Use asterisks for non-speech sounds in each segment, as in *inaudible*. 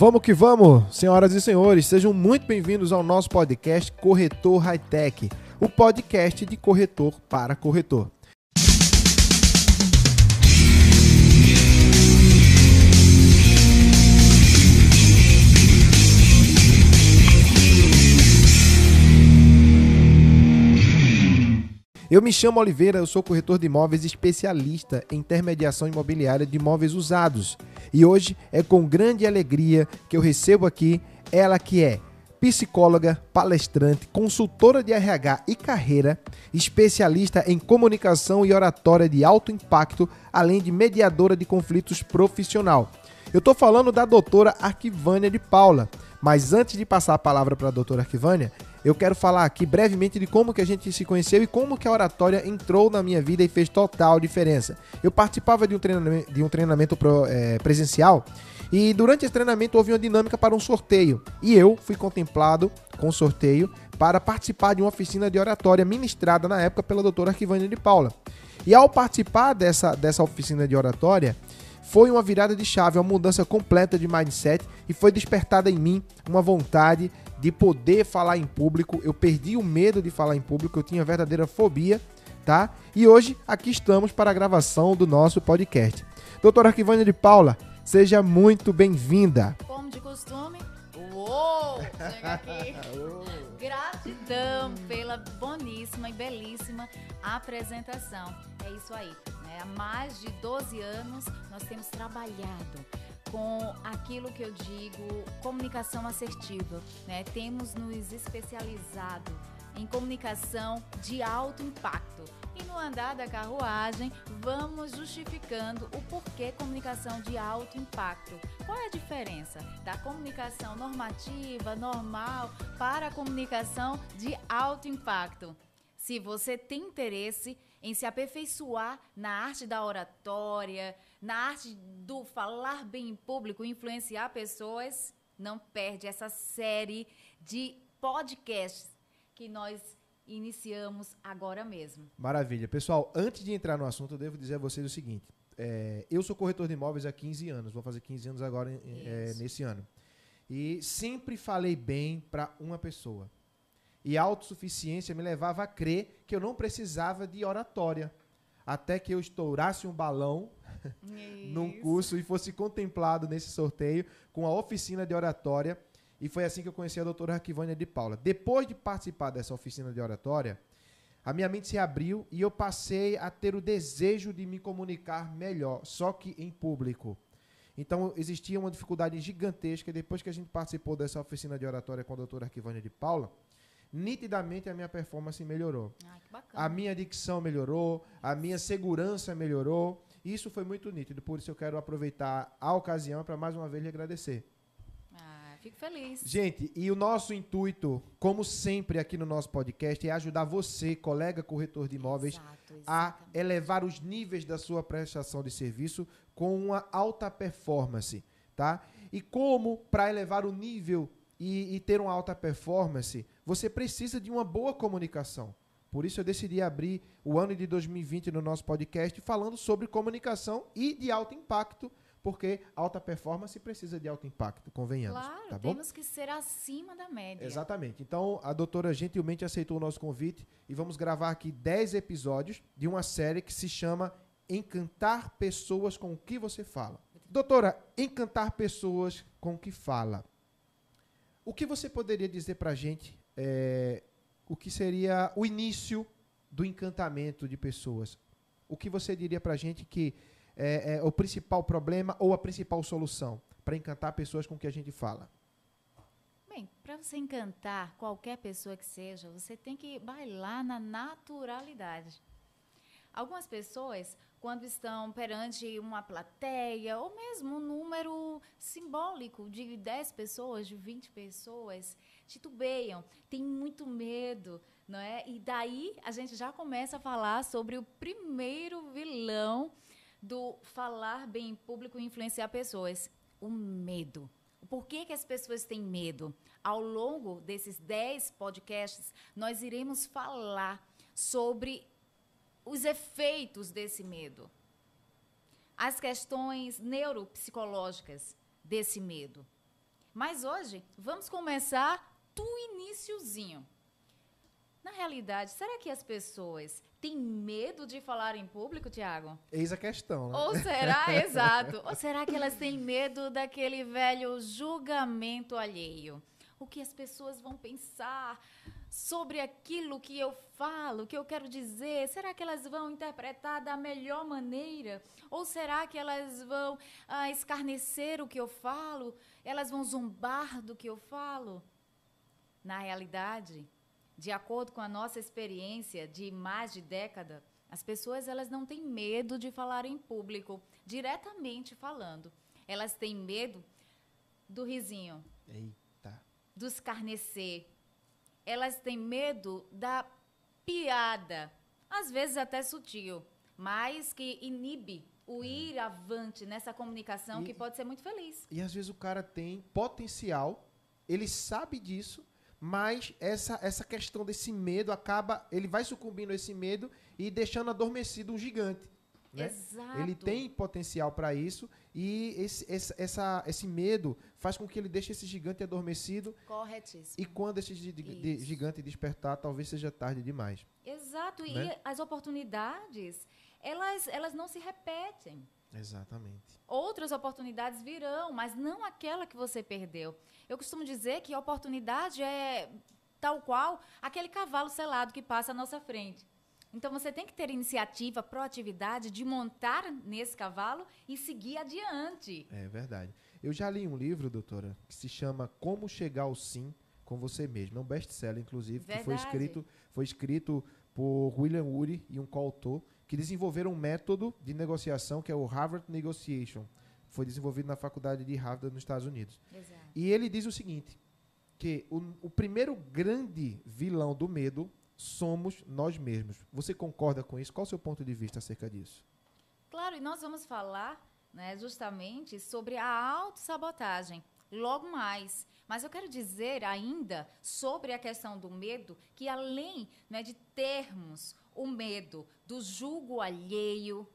Vamos que vamos, senhoras e senhores, sejam muito bem-vindos ao nosso podcast Corretor High Tech, o podcast de corretor para corretor. Eu me chamo Oliveira, eu sou corretor de imóveis especialista em intermediação imobiliária de imóveis usados. E hoje é com grande alegria que eu recebo aqui ela que é psicóloga, palestrante, consultora de RH e carreira, especialista em comunicação e oratória de alto impacto, além de mediadora de conflitos profissional. Eu estou falando da doutora Arquivânia de Paula. Mas antes de passar a palavra para a doutora Arquivânia, eu quero falar aqui brevemente de como que a gente se conheceu e como que a oratória entrou na minha vida e fez total diferença. Eu participava de um treinamento, de um treinamento pro, é, presencial e durante esse treinamento houve uma dinâmica para um sorteio. E eu fui contemplado com sorteio para participar de uma oficina de oratória ministrada na época pela doutora Arquivânia de Paula. E ao participar dessa, dessa oficina de oratória, foi uma virada de chave, uma mudança completa de mindset e foi despertada em mim uma vontade de poder falar em público. Eu perdi o medo de falar em público, eu tinha verdadeira fobia, tá? E hoje aqui estamos para a gravação do nosso podcast. Doutora Arquivânia de Paula, seja muito bem-vinda. Como de costume, uou! Chega aqui. *laughs* Gratidão pela boníssima e belíssima apresentação. É isso aí. Né? Há mais de 12 anos nós temos trabalhado com aquilo que eu digo comunicação assertiva. Né? Temos nos especializado em comunicação de alto impacto. E no andar da carruagem, vamos justificando o porquê comunicação de alto impacto. Qual é a diferença da comunicação normativa, normal, para a comunicação de alto impacto? Se você tem interesse em se aperfeiçoar na arte da oratória, na arte do falar bem em público, influenciar pessoas, não perde essa série de podcasts que nós iniciamos agora mesmo. Maravilha. Pessoal, antes de entrar no assunto, eu devo dizer a vocês o seguinte. É, eu sou corretor de imóveis há 15 anos, vou fazer 15 anos agora é, nesse ano. E sempre falei bem para uma pessoa. E a autossuficiência me levava a crer que eu não precisava de oratória. Até que eu estourasse um balão *laughs* num curso e fosse contemplado nesse sorteio com a oficina de oratória. E foi assim que eu conheci a doutora Arquivânia de Paula. Depois de participar dessa oficina de oratória, a minha mente se abriu e eu passei a ter o desejo de me comunicar melhor, só que em público. Então existia uma dificuldade gigantesca. Depois que a gente participou dessa oficina de oratória com a doutora Arquivânia de Paula, nitidamente a minha performance melhorou. Ai, a minha dicção melhorou, a minha segurança melhorou. Isso foi muito nítido, por isso eu quero aproveitar a ocasião para mais uma vez lhe agradecer. Ah, fico feliz. Gente, e o nosso intuito, como sempre aqui no nosso podcast, é ajudar você, colega corretor de imóveis, Exato, a elevar os níveis da sua prestação de serviço com uma alta performance, tá? E como para elevar o nível e, e ter uma alta performance, você precisa de uma boa comunicação. Por isso eu decidi abrir o ano de 2020 no nosso podcast falando sobre comunicação e de alto impacto, porque alta performance precisa de alto impacto, convenhamos. Claro, tá temos que ser acima da média. Exatamente. Então a doutora gentilmente aceitou o nosso convite e vamos gravar aqui 10 episódios de uma série que se chama Encantar Pessoas com o que você fala. Doutora, encantar pessoas com o que fala. O que você poderia dizer para a gente é, o que seria o início do encantamento de pessoas. O que você diria para a gente que é, é, o principal problema ou a principal solução para encantar pessoas com que a gente fala? Bem, para você encantar qualquer pessoa que seja, você tem que bailar na naturalidade. Algumas pessoas, quando estão perante uma plateia, ou mesmo um número simbólico de 10 pessoas, de 20 pessoas, titubeiam, têm muito medo, não é? E daí a gente já começa a falar sobre o primeiro vilão do falar bem em público e influenciar pessoas, o medo. Por que, que as pessoas têm medo? Ao longo desses 10 podcasts, nós iremos falar sobre os efeitos desse medo, as questões neuropsicológicas desse medo Mas hoje vamos começar do iníciozinho. Na realidade, será que as pessoas têm medo de falar em público, Tiago? Eis a questão, né? Ou será, *laughs* exato, ou será que elas têm medo daquele velho julgamento alheio? O que as pessoas vão pensar sobre aquilo que eu falo, que eu quero dizer? Será que elas vão interpretar da melhor maneira? Ou será que elas vão ah, escarnecer o que eu falo? Elas vão zombar do que eu falo? Na realidade, de acordo com a nossa experiência de mais de década, as pessoas elas não têm medo de falar em público, diretamente falando. Elas têm medo do risinho. Eita. Do escarnecer. Elas têm medo da piada, às vezes até sutil, mas que inibe o ir avante nessa comunicação E- que pode ser muito feliz. E às vezes o cara tem potencial, ele sabe disso, mas essa, essa questão desse medo acaba, ele vai sucumbindo a esse medo e deixando adormecido um gigante. Né? Exato. Ele tem potencial para isso e esse, esse, essa, esse medo faz com que ele deixe esse gigante adormecido Corretíssimo. e quando esse de- Isso. gigante despertar, talvez seja tarde demais. Exato. Né? E as oportunidades, elas, elas não se repetem. Exatamente. Outras oportunidades virão, mas não aquela que você perdeu. Eu costumo dizer que a oportunidade é tal qual aquele cavalo selado que passa à nossa frente. Então você tem que ter iniciativa, proatividade de montar nesse cavalo e seguir adiante. É verdade. Eu já li um livro, doutora, que se chama Como Chegar ao Sim com Você Mesmo. É um best-seller, inclusive, que foi Verdade. escrito, foi escrito por William Ury e um coautor que desenvolveram um método de negociação que é o Harvard Negotiation. Foi desenvolvido na faculdade de Harvard nos Estados Unidos. Exato. E ele diz o seguinte, que o, o primeiro grande vilão do medo somos nós mesmos. Você concorda com isso? Qual o seu ponto de vista acerca disso? Claro, e nós vamos falar né, justamente sobre a autossabotagem. Logo mais. Mas eu quero dizer ainda sobre a questão do medo, que além né, de termos o medo do julgo alheio,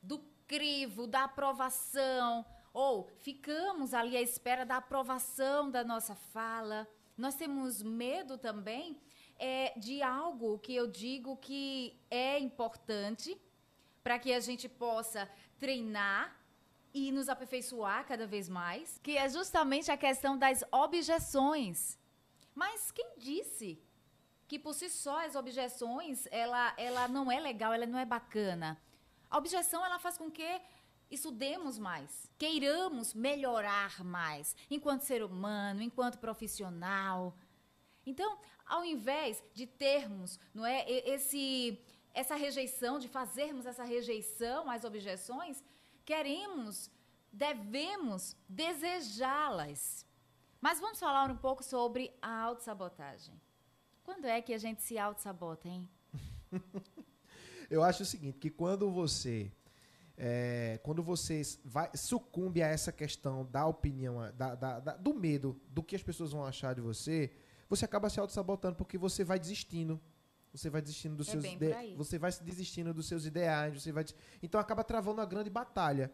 do crivo, da aprovação, ou ficamos ali à espera da aprovação da nossa fala, nós temos medo também é, de algo que eu digo que é importante para que a gente possa treinar e nos aperfeiçoar cada vez mais, que é justamente a questão das objeções. Mas quem disse que por si só as objeções ela, ela não é legal, ela não é bacana? A objeção ela faz com que estudemos mais, queiramos melhorar mais, enquanto ser humano, enquanto profissional. Então, ao invés de termos, não é, esse essa rejeição, de fazermos essa rejeição às objeções, queremos, devemos desejá-las. Mas vamos falar um pouco sobre a autossabotagem. Quando é que a gente se autossabota, hein? *laughs* Eu acho o seguinte, que quando você é, quando você vai, sucumbe a essa questão da opinião, da, da- da- do medo, do que as pessoas vão achar de você, você acaba se auto-sabotando porque você vai desistindo. Você vai desistindo dos É seus ide- você vai se desistindo dos seus ideais, você vai então acaba travando uma grande batalha.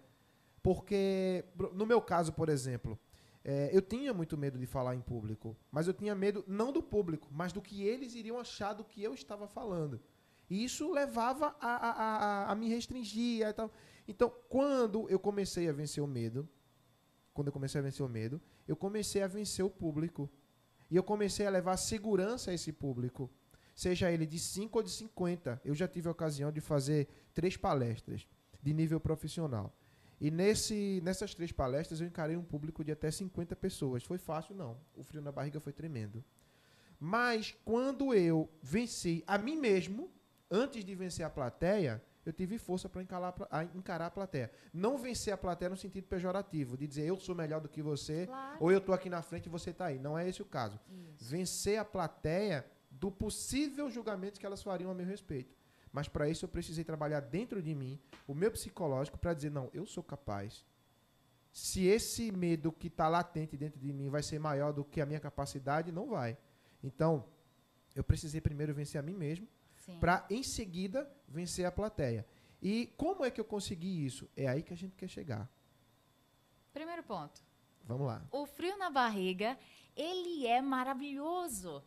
Porque no meu caso, por exemplo, é, eu tinha muito medo de falar em público, mas eu tinha medo não do público, mas do que eles iriam achar do que eu estava falando. E isso levava a, a, a, a me restringir e tal. Então, quando eu comecei a vencer o medo, quando eu comecei a vencer o medo, eu comecei a vencer o público. E eu comecei a levar segurança a esse público. Seja ele de 5 ou de 50. Eu já tive a ocasião de fazer três palestras de nível profissional. E nesse, nessas três palestras eu encarei um público de até 50 pessoas. Foi fácil, não. O frio na barriga foi tremendo. Mas quando eu venci a mim mesmo, antes de vencer a plateia, eu tive força para encarar, a- encarar a plateia. Não vencer a plateia no sentido pejorativo, de dizer eu sou melhor do que você, Claro. ou eu tô aqui na frente e você tá aí. Não é esse o caso. Isso. Vencer a plateia do possível julgamento que elas fariam a meu respeito. Mas para isso eu precisei trabalhar dentro de mim, o meu psicológico, para dizer, não, eu sou capaz. Se esse medo que está latente dentro de mim vai ser maior do que a minha capacidade, não vai. Então, eu precisei primeiro vencer a mim mesmo. Para em seguida vencer a plateia. E como é que eu consegui isso? É aí que a gente quer chegar. Primeiro ponto. Vamos lá. O frio na barriga, ele é maravilhoso.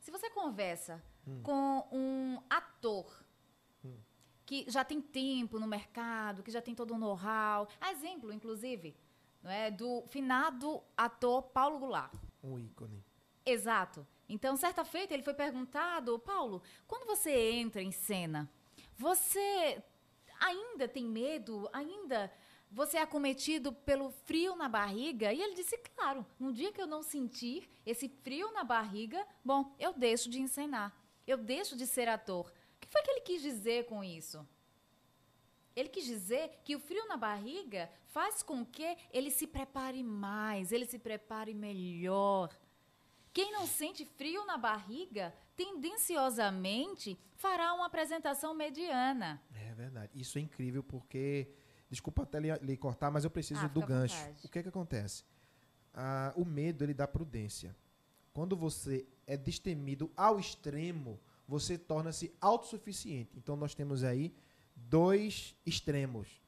Se você conversa hum. com um ator hum. que já tem tempo no mercado, que já tem todo o know-how, exemplo, inclusive, não é, do finado ator Paulo Goulart. Um ícone. Exato. Então, certa feita, ele foi perguntado, Paulo, quando você entra em cena, você ainda tem medo? Ainda você é acometido pelo frio na barriga? E ele disse, claro, no dia que eu não sentir esse frio na barriga, bom, eu deixo de encenar. Eu deixo de ser ator. O que foi que ele quis dizer com isso? Ele quis dizer que o frio na barriga faz com que ele se prepare mais, ele se prepare melhor. Quem não sente frio na barriga, tendenciosamente fará uma apresentação mediana. É verdade. Isso é incrível porque. Desculpa até lhe, lhe cortar, mas eu preciso ah, do gancho. O que é que acontece? Ah, o medo ele dá prudência. Quando você é destemido ao extremo, você torna-se autossuficiente. Então nós temos aí dois extremos.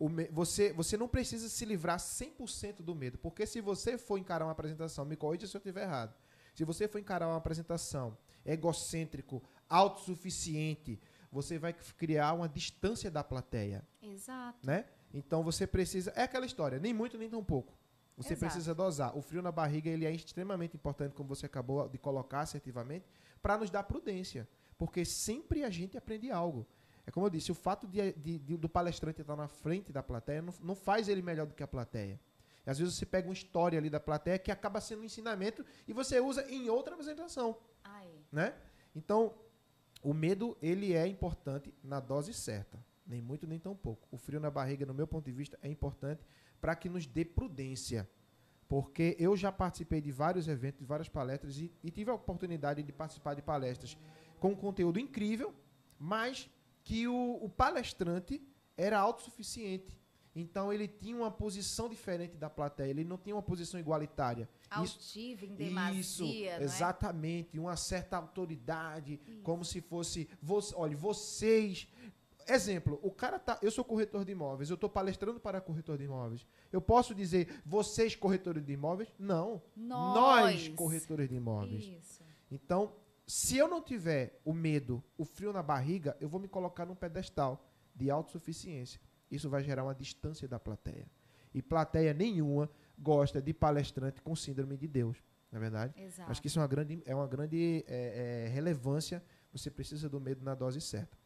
Me... você, você não precisa se livrar 100% do medo, porque se você for encarar uma apresentação, me corrija se eu estiver errado, se você for encarar uma apresentação egocêntrico, autossuficiente, você vai criar uma distância da plateia. Exato. Né? Então você precisa. É aquela história, nem muito nem tão pouco. Você Exato. precisa dosar. O frio na barriga ele é extremamente importante, como você acabou de colocar assertivamente, para nos dar prudência. Porque sempre a gente aprende algo. É como eu disse, o fato de, de, de, do palestrante estar na frente da plateia não, não faz ele melhor do que a plateia. E às vezes você pega uma história ali da plateia que acaba sendo um ensinamento e você usa em outra apresentação. Ai. Né? Então, o medo ele é importante na dose certa. Nem muito, nem tão pouco. O frio na barriga, no meu ponto de vista, é importante para que nos dê prudência. Porque eu já participei de vários eventos, de várias palestras e, e tive a oportunidade de participar de palestras com um conteúdo incrível, mas que o, o palestrante era autossuficiente. Então ele tinha uma posição diferente da plateia, ele não tinha uma posição igualitária. Altiva, em demasia, Isso, é? exatamente, uma certa autoridade, isso. como se fosse, você, olha, vocês Exemplo, o cara tá. Eu sou corretor de imóveis, eu estou palestrando para corretor de imóveis. Eu posso dizer, vocês corretores de imóveis? Não. Nós, nós corretores de imóveis. Isso. Então, se eu não tiver o medo, o frio na barriga, eu vou me colocar num pedestal de autossuficiência. Isso vai gerar uma distância da plateia. E plateia nenhuma gosta de palestrante com síndrome de Deus. Não é verdade? Exato. Acho que isso é uma grande, é uma grande é, é, relevância. Você precisa do medo na dose certa.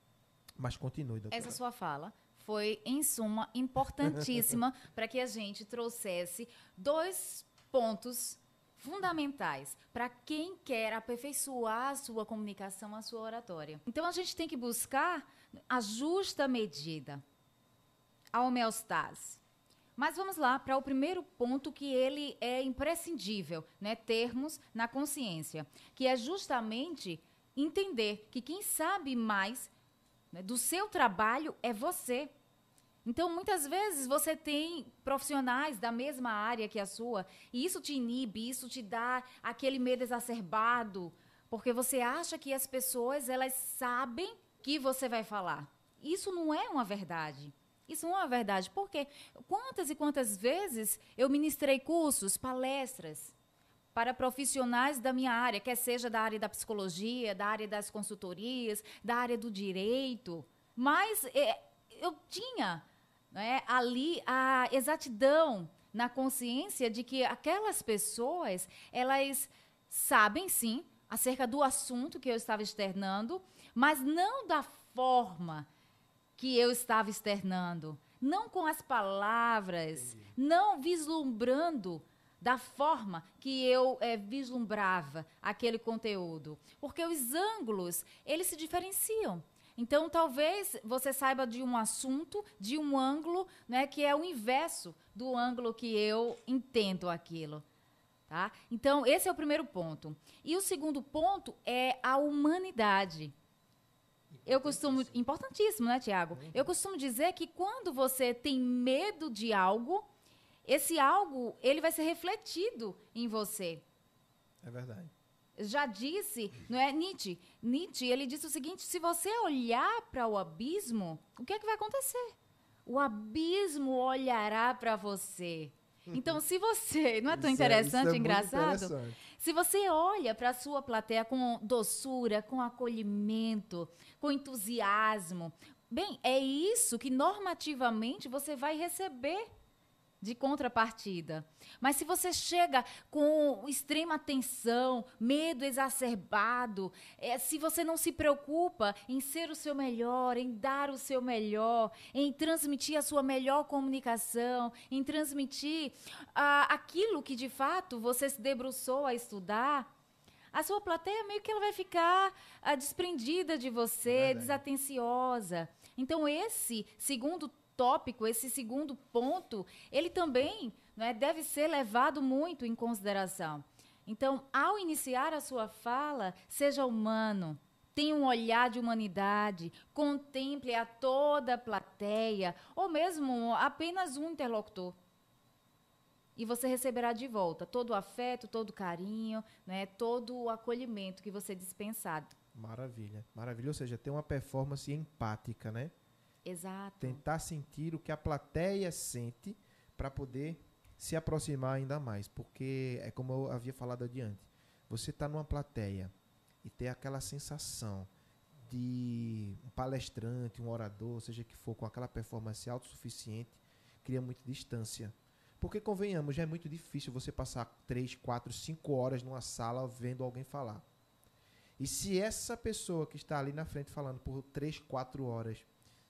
Mas continue, doutora. Essa sua fala foi, em suma, importantíssima *laughs* para que a gente trouxesse dois pontos fundamentais para quem quer aperfeiçoar a sua comunicação, a sua oratória. Então a gente tem que buscar a justa medida, a homeostase. Mas vamos lá para o primeiro ponto que ele é imprescindível, né, termos na consciência, que é justamente entender que quem sabe mais né, do seu trabalho é você. Então, muitas vezes você tem profissionais da mesma área que a sua, e isso te inibe, isso te dá aquele medo exacerbado, porque você acha que as pessoas elas sabem que você vai falar. Isso não é uma verdade. Isso não é uma verdade. Porque quantas e quantas vezes eu ministrei cursos, palestras para profissionais da minha área, quer seja da área da psicologia, da área das consultorias, da área do direito, mas é, eu tinha né, ali a exatidão na consciência de que aquelas pessoas, elas sabem sim acerca do assunto que eu estava externando, mas não da forma que eu estava externando, não com as palavras, Entendi. não vislumbrando da forma que eu é, vislumbrava aquele conteúdo, porque os ângulos eles se diferenciam. Então, talvez você saiba de um assunto, de um ângulo, né, que é o inverso do ângulo que eu entendo aquilo. Tá? Então, esse é o primeiro ponto. E o segundo ponto é a humanidade. Eu costumo. Importantíssimo, né, Tiago? Uhum. Eu costumo dizer que quando você tem medo de algo, esse algo ele vai ser refletido em você. É verdade já disse, não é Nietzsche? Nietzsche, ele disse o seguinte: se você olhar para o abismo, o que é que vai acontecer? O abismo olhará para você. Então, se você. Não é tão isso interessante, é, é engraçado? Interessante. Se você olha para a sua plateia com doçura, com acolhimento, com entusiasmo, bem, é isso que normativamente você vai receber de contrapartida. Mas se você chega com extrema tensão, medo exacerbado, é, se você não se preocupa em ser o seu melhor, em dar o seu melhor, em transmitir a sua melhor comunicação, em transmitir ah, aquilo que de fato você se debruçou a estudar, a sua plateia meio que ela vai ficar ah, desprendida de você, desatenciosa. Então esse segundo tópico, esse segundo ponto, ele também né, deve ser levado muito em consideração. Então, ao iniciar a sua fala, seja humano, tenha um olhar de humanidade, contemple a toda a plateia, ou mesmo apenas um interlocutor. E você receberá de volta todo o afeto, todo o carinho, né, todo o acolhimento que você dispensado. Maravilha, maravilha. Ou seja, tem uma performance empática, né? Exato. Tentar sentir o que a plateia sente para poder se aproximar ainda mais. Porque é como eu havia falado adiante. Você está numa plateia e ter aquela sensação de um palestrante, um orador, seja que for, com aquela performance autossuficiente, cria muita distância. Porque, convenhamos, já é muito difícil você passar 3, 4, 5 horas numa sala vendo alguém falar. E se essa pessoa que está ali na frente falando por 3, 4 horas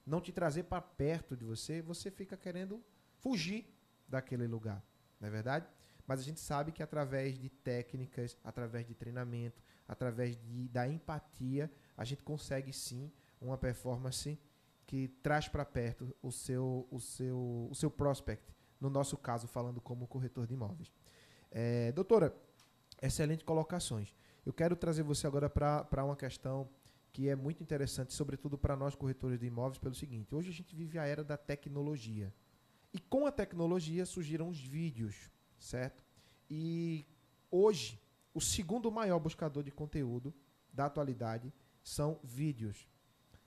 não te trazer para perto de você, você fica querendo fugir daquele lugar, não é verdade? Mas a gente sabe que através de técnicas, através de treinamento, através de, da empatia, a gente consegue sim uma performance que traz para perto o seu, o, seu, o seu prospect, no nosso caso, falando como corretor de imóveis. É, doutora, excelente colocações. Eu quero trazer você agora para uma questão que é muito interessante, sobretudo para nós corretores de imóveis, pelo seguinte: hoje a gente vive a era da tecnologia. E com a tecnologia surgiram os vídeos, certo? E hoje, o segundo maior buscador de conteúdo da atualidade são vídeos.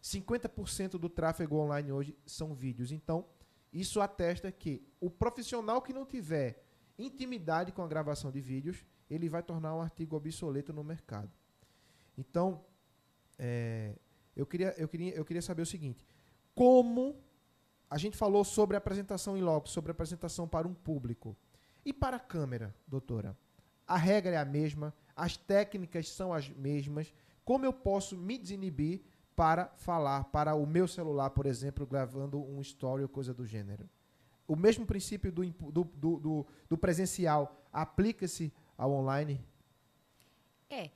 50% do tráfego online hoje são vídeos. Então, isso atesta que o profissional que não tiver intimidade com a gravação de vídeos, ele vai tornar um artigo obsoleto no mercado. Então, é, eu, queria, eu, queria, eu queria saber o seguinte: como a gente falou sobre apresentação em loco, sobre apresentação para um público. E para a câmera, doutora? A regra é a mesma, as técnicas são as mesmas. Como eu posso me desinibir para falar para o meu celular, por exemplo, gravando um story ou coisa do gênero? O mesmo princípio do, do, do, do presencial aplica-se ao online? É.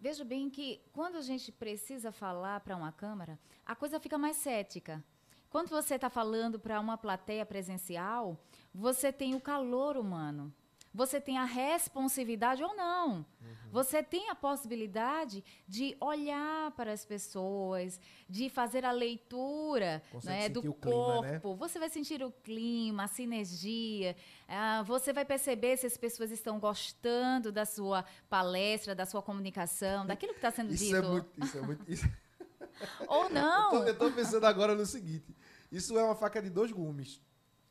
Veja bem que quando a gente precisa falar para uma câmera, a coisa fica mais cética. Quando você está falando para uma plateia presencial, você tem o calor humano. Você tem a responsividade ou não. Uhum. Você tem a possibilidade de olhar para as pessoas, de fazer a leitura né, do corpo. Clima, né? Você vai sentir o clima, a sinergia. Uh, você vai perceber se as pessoas estão gostando da sua palestra, da sua comunicação, daquilo que está sendo isso dito. É muito, isso é muito. Isso... *laughs* ou não. Eu estou pensando agora no seguinte: isso é uma faca de dois gumes.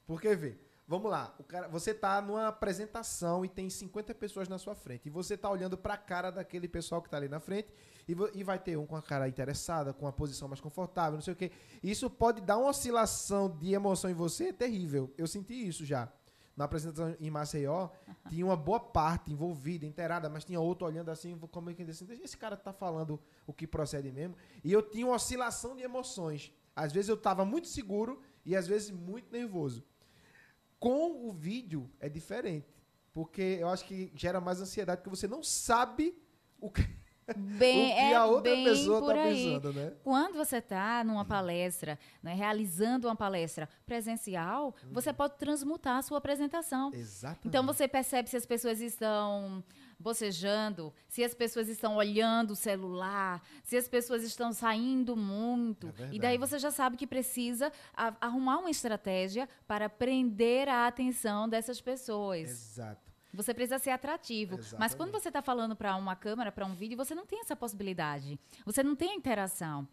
Porque, vê Vamos lá, o cara, você tá numa apresentação e tem 50 pessoas na sua frente. E você tá olhando para a cara daquele pessoal que tá ali na frente e, e, vai ter um com a cara interessada, com a posição mais confortável, não sei o quê. Isso pode dar uma oscilação de emoção em você terrível. Eu senti isso já. Na apresentação em Maceió, *laughs* tinha uma boa parte envolvida, inteirada, mas tinha outro olhando assim, como é que assim, esse cara tá falando o que procede mesmo. E eu tinha uma oscilação de emoções. Às vezes eu tava muito seguro e às vezes muito nervoso. Com o vídeo é diferente. Porque eu acho que gera mais ansiedade, porque você não sabe o que, bem, o que a é outra pessoa está pensando, né? Quando você está numa palestra, né, realizando uma palestra presencial, uhum. você pode transmutar a sua apresentação. Exatamente. Então você percebe se as pessoas estão bocejando, se as pessoas estão olhando o celular, se as pessoas estão saindo muito. É e daí você já sabe que precisa arrumar uma estratégia para prender a atenção dessas pessoas. Exato. Você precisa ser atrativo. Exatamente. Mas quando você está falando para uma câmera, para um vídeo, você não tem essa possibilidade. Você não tem a interação.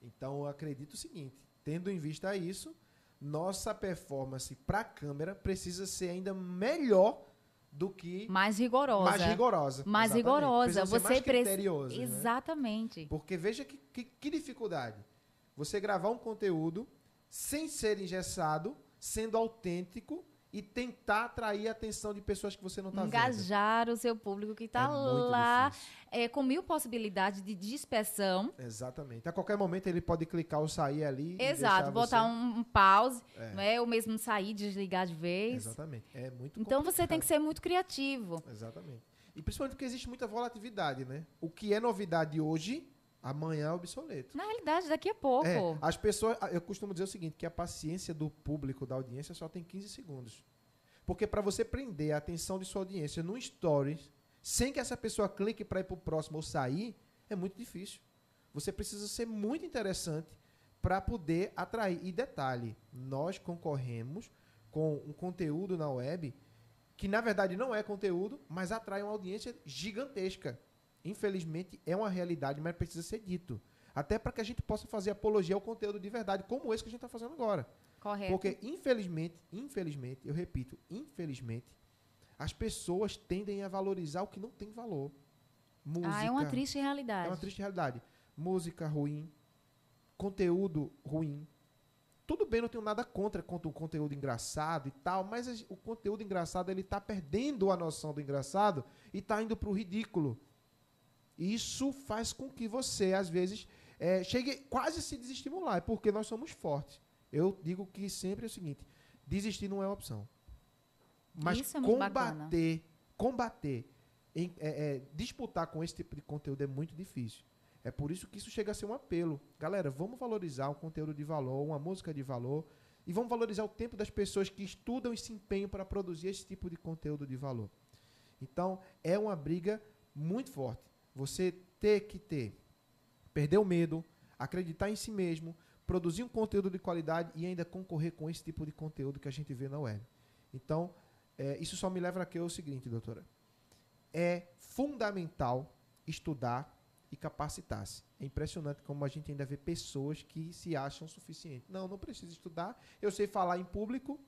Então, eu acredito o seguinte: tendo em vista isso, nossa performance para a câmera precisa ser ainda melhor do que mais rigorosa. Mais rigorosa. Mais exatamente. rigorosa. Precisa Você precisa né? Exatamente. Porque veja que, que, que dificuldade. Você gravar um conteúdo sem ser engessado, sendo autêntico e tentar atrair a atenção de pessoas que você não está vendo. Engajar o seu público que está É lá é, com mil possibilidades de dispersão. Exatamente. A qualquer momento ele pode clicar ou sair ali. Exato, botar você- um, um pause, É. não é? Ou mesmo sair, desligar de vez. Exatamente. É muito Então você tem que complicado. ser muito criativo. Exatamente. E principalmente porque existe muita volatilidade, né? O que é novidade hoje, amanhã é obsoleto. Na realidade, daqui a pouco. É, as pessoas, eu costumo dizer o seguinte, que a paciência do público, da audiência, só tem 15 segundos. Porque para você prender a atenção de sua audiência num stories, sem que essa pessoa clique para ir pro próximo ou sair, é muito difícil. Você precisa ser muito interessante para poder atrair. E detalhe, nós concorremos com um conteúdo na web que na verdade não é conteúdo, mas atrai uma audiência gigantesca. Infelizmente é uma realidade, mas precisa ser dito. Até para que a gente possa fazer apologia ao conteúdo de verdade, como esse que a gente está fazendo agora. Correto. Porque, infelizmente, infelizmente, eu repito, infelizmente, as pessoas tendem a valorizar o que não tem valor. Música. ah, é uma triste realidade. É uma triste realidade. Música ruim, conteúdo ruim. Tudo bem, não tenho nada contra contra o conteúdo engraçado e tal, mas o conteúdo engraçado ele tá perdendo a noção do engraçado e tá indo pro ridículo. Isso faz com que você, às vezes, eh, chegue quase a se desestimular, é porque nós somos fortes. Eu digo que sempre é o seguinte: desistir não é opção. Mas Isso é combater, combater, em- é, é, disputar com esse tipo de conteúdo é muito difícil. É por isso que isso chega a ser um apelo. Galera, vamos valorizar um conteúdo de valor, uma música de valor, e vamos valorizar o tempo das pessoas que estudam e se empenham para produzir esse tipo de conteúdo de valor. Então, é uma briga muito forte. Você ter que ter, perder o medo, acreditar em si mesmo, produzir um conteúdo de qualidade e ainda concorrer com esse tipo de conteúdo que a gente vê na web. Então, é, isso só me leva a que é o seguinte, doutora. É fundamental estudar e capacitar-se. É impressionante como a gente ainda vê pessoas que se acham suficientes. Não, não precisa estudar. Eu sei falar em público.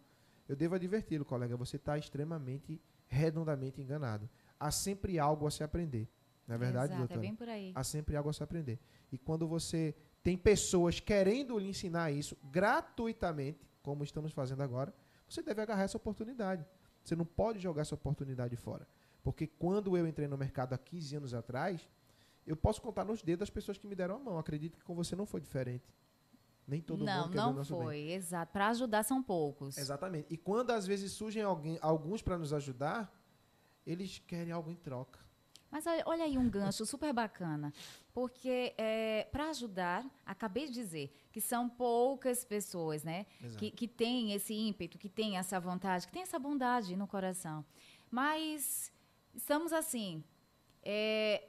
Eu devo adverti-lo, colega. Você está extremamente, redondamente enganado. Há sempre algo a se aprender. Não é verdade, Exato, doutora? é bem por aí. Há sempre algo a se aprender. E quando você tem pessoas querendo lhe ensinar isso gratuitamente, como estamos fazendo agora, você deve agarrar essa oportunidade. Você não pode jogar essa oportunidade fora. Porque quando eu entrei no mercado há 15 anos atrás, eu posso contar nos dedos as pessoas que me deram a mão. Acredito que com você não foi diferente. Nem todo não, mundo quer ver o não nosso bem. foi. Exato. Para ajudar são poucos. Exatamente. E quando às vezes surgem alguém, alguns para nos ajudar, eles querem algo em troca. Mas olha, aí um gancho super bacana, porque para ajudar, acabei de dizer que são poucas pessoas, né, Exato. que, que têm esse ímpeto, que têm essa vontade, que têm essa bondade no coração. Mas estamos assim, é,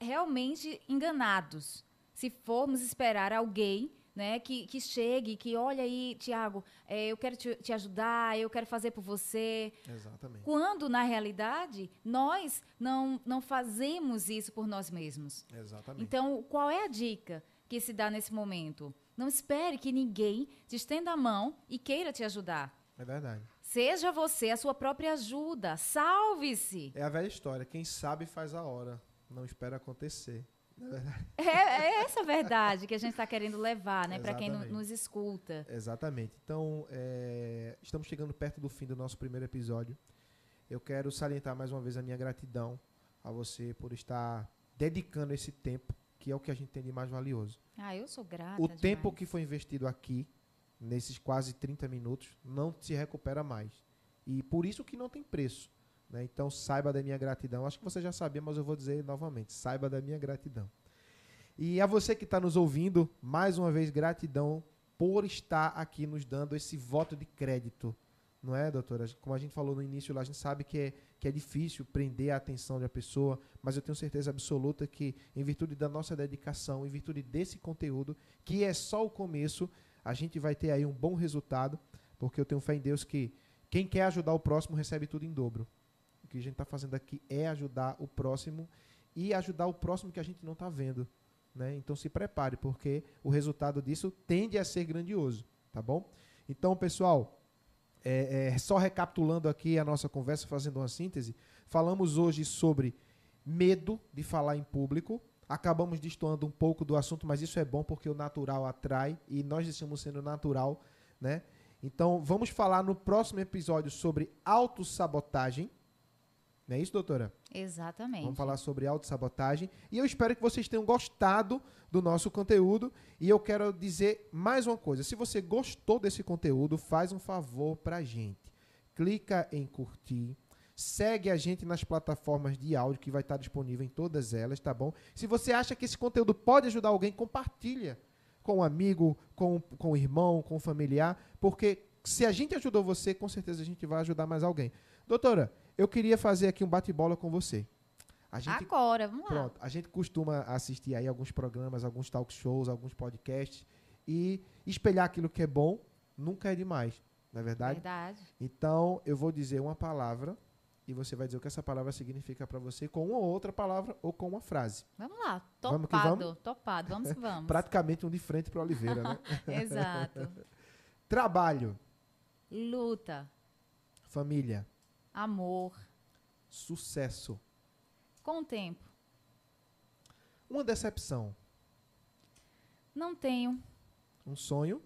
realmente enganados se formos esperar alguém né, que, que chegue, que olha aí, Tiago, eu quero te, te ajudar, eu quero fazer por você, Exatamente. quando, na realidade, nós não, não fazemos isso por nós mesmos. Exatamente. Então, qual é a dica que se dá nesse momento? Não espere que ninguém te estenda a mão e queira te ajudar. É verdade. Seja você a sua própria ajuda. Salve-se. É a velha história. Quem sabe faz a hora. Não espera acontecer. É? É, essa a verdade que a gente está querendo levar, né, para quem nos escuta. Exatamente. Então, é, estamos chegando perto do fim do nosso primeiro episódio. Eu quero salientar mais uma vez a minha gratidão a você por estar dedicando esse tempo, que é o que a gente tem de mais valioso. Ah, eu sou grata. o demais. tempo que foi investido aqui, nesses quase 30 minutos, não se recupera mais. E por isso que não tem preço. Né? Então saiba da minha gratidão. Acho que você já sabia, mas eu vou dizer novamente. Saiba da minha gratidão. E a você que está nos ouvindo, mais uma vez, gratidão por estar aqui nos dando esse voto de crédito. Não é, doutora? Como a gente falou no início, lá, a gente sabe que é, que é difícil prender a atenção da pessoa, mas eu tenho certeza absoluta que, em virtude da nossa dedicação, em virtude desse conteúdo, que é só o começo, a gente vai ter aí um bom resultado, porque eu tenho fé em Deus que quem quer ajudar o próximo recebe tudo em dobro. Que a gente está fazendo aqui é ajudar o próximo e ajudar o próximo que a gente não está vendo. Né? Então se prepare, porque o resultado disso tende a ser grandioso, tá bom? Então, pessoal, é, é, só recapitulando aqui a nossa conversa, fazendo uma síntese, falamos hoje sobre medo de falar em público. Acabamos destoando um pouco do assunto, mas isso é bom porque o natural atrai e nós estamos sendo natural, né? Então, vamos falar no próximo episódio sobre autossabotagem. Não é isso, doutora? Exatamente. Vamos falar sobre autossabotagem. E eu espero que vocês tenham gostado do nosso conteúdo. E eu quero dizer mais uma coisa. Se você gostou desse conteúdo, faz um favor pra gente. Clica em curtir. Segue a gente nas plataformas de áudio que vai estar disponível em todas elas, tá bom? Se você acha que esse conteúdo pode ajudar alguém, compartilha com um amigo, com, com um irmão, com um familiar, porque se a gente ajudou você, com certeza a gente vai ajudar mais alguém. Doutora, eu queria fazer aqui um bate-bola com você. A gente, Agora, vamos lá. Pronto, a gente costuma assistir aí alguns programas, alguns talk shows, alguns podcasts e espelhar aquilo que é bom nunca é demais, não é verdade? Verdade. Então, eu vou dizer uma palavra e você vai dizer o que essa palavra significa para você com uma ou outra palavra ou com uma frase. Vamos lá, topado, vamos vamos? topado, vamos que vamos. *laughs* Praticamente um de frente para Oliveira, né? *laughs* Exato. *laughs* Trabalho. Luta. Família. Amor. Sucesso. Com o tempo. Uma decepção. Não tenho. Um sonho.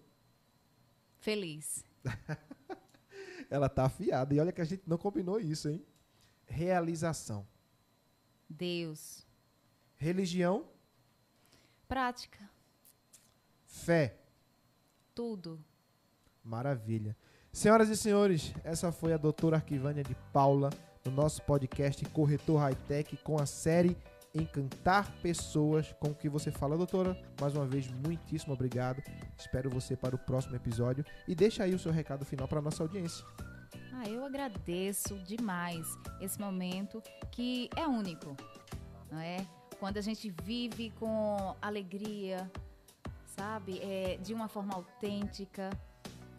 Feliz. *laughs* Ela tá afiada. E olha que a gente não combinou isso, hein? Realização. Deus. Religião. Prática. Fé. Tudo. Maravilha. Senhoras e senhores, essa foi a doutora Arquivânia de Paula no nosso podcast Corretor High Tech com a série Encantar Pessoas com o que você fala, doutora. Mais uma vez, muitíssimo obrigado. Espero você para o próximo episódio e deixa aí o seu recado final para a nossa audiência. Ah, eu agradeço demais esse momento que é único, não é? Quando a gente vive com alegria, sabe? É, de uma forma autêntica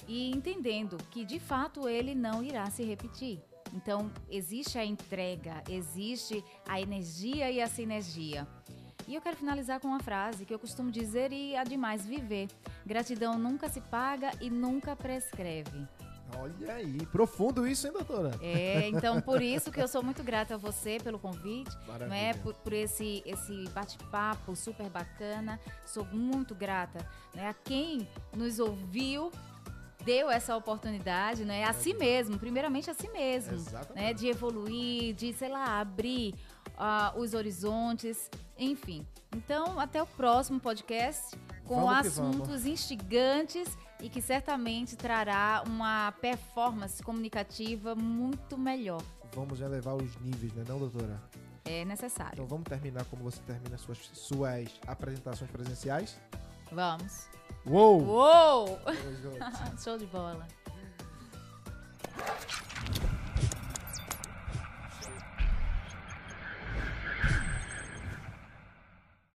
e entendendo que de fato ele não irá se repetir. Então, existe a entrega, existe a energia e a sinergia. E eu quero finalizar com uma frase que eu costumo dizer e a demais viver: gratidão nunca se paga e nunca prescreve. Olha aí, profundo isso, hein, doutora? É, então por isso que eu sou muito grata a você pelo convite, não é? Por, por esse esse bate-papo super bacana. Sou muito grata, né? A quem nos ouviu deu essa oportunidade, né? A si mesmo, primeiramente a si mesmo, Exatamente. né? De evoluir, de, sei lá, abrir uh, os horizontes, enfim. Então, até o próximo podcast com vamos assuntos instigantes e que certamente trará uma performance comunicativa muito melhor. Vamos elevar os níveis, né, não, doutora? É necessário. Então vamos terminar como você termina suas, suas apresentações presenciais? Vamos. Uou! Uou! Show de bola. *laughs*